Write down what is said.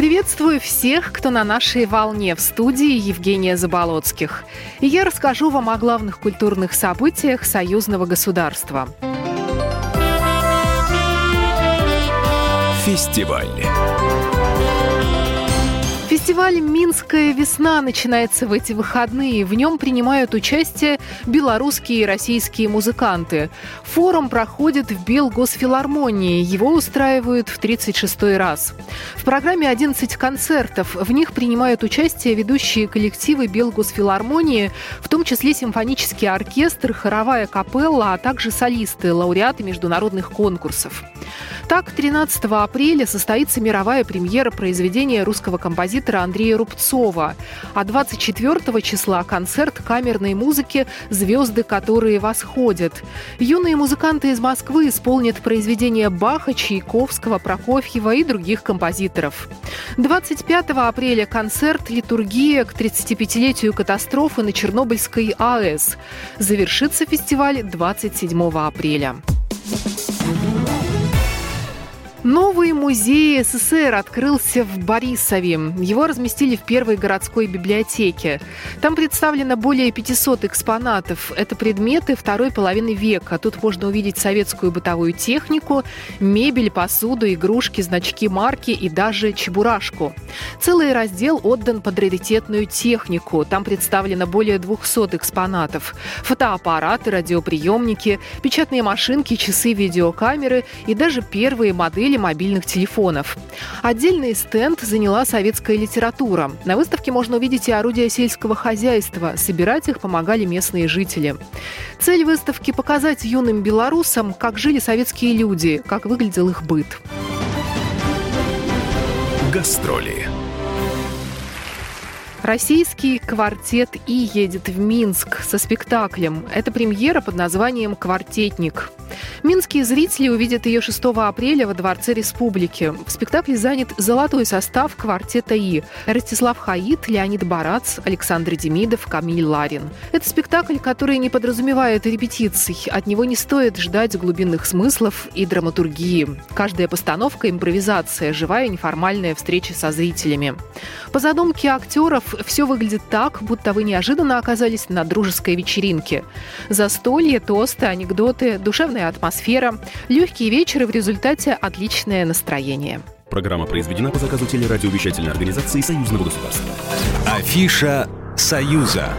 Приветствую всех, кто на нашей волне в студии Евгения Заболоцких. И я расскажу вам о главных культурных событиях союзного государства. Фестиваль. Фестиваль «Минская весна» начинается в эти выходные. В нем принимают участие белорусские и российские музыканты. Форум проходит в Белгосфилармонии. Его устраивают в 36-й раз. В программе 11 концертов. В них принимают участие ведущие коллективы Белгосфилармонии, в том числе симфонический оркестр, хоровая капелла, а также солисты, лауреаты международных конкурсов. Так, 13 апреля состоится мировая премьера произведения русского композитора Андрея Рубцова, а 24 числа концерт камерной музыки «Звезды, которые восходят». Юные музыканты из Москвы исполнят произведения Баха, Чайковского, Прокофьева и других композиторов. 25 апреля концерт «Литургия» к 35-летию катастрофы на Чернобыльской АЭС. Завершится фестиваль 27 апреля. Новый музей СССР открылся в Борисове. Его разместили в первой городской библиотеке. Там представлено более 500 экспонатов. Это предметы второй половины века. Тут можно увидеть советскую бытовую технику, мебель, посуду, игрушки, значки марки и даже чебурашку. Целый раздел отдан под раритетную технику. Там представлено более 200 экспонатов. Фотоаппараты, радиоприемники, печатные машинки, часы, видеокамеры и даже первые модели мобильных телефонов. Отдельный стенд заняла советская литература. На выставке можно увидеть и орудия сельского хозяйства. Собирать их помогали местные жители. Цель выставки – показать юным белорусам, как жили советские люди, как выглядел их быт. Гастроли. Российский квартет И едет в Минск со спектаклем. Это премьера под названием «Квартетник». Минские зрители увидят ее 6 апреля во Дворце Республики. В спектакле занят золотой состав квартета И. Ростислав Хаид, Леонид Барац, Александр Демидов, Камиль Ларин. Это спектакль, который не подразумевает репетиций. От него не стоит ждать глубинных смыслов и драматургии. Каждая постановка – импровизация, живая неформальная встреча со зрителями. По задумке актеров все выглядит так, будто вы неожиданно оказались на дружеской вечеринке. Застолье, тосты, анекдоты, душевная атмосфера, легкие вечеры в результате отличное настроение. Программа произведена по заказу телерадиовещательной организации Союзного государства. Афиша «Союза».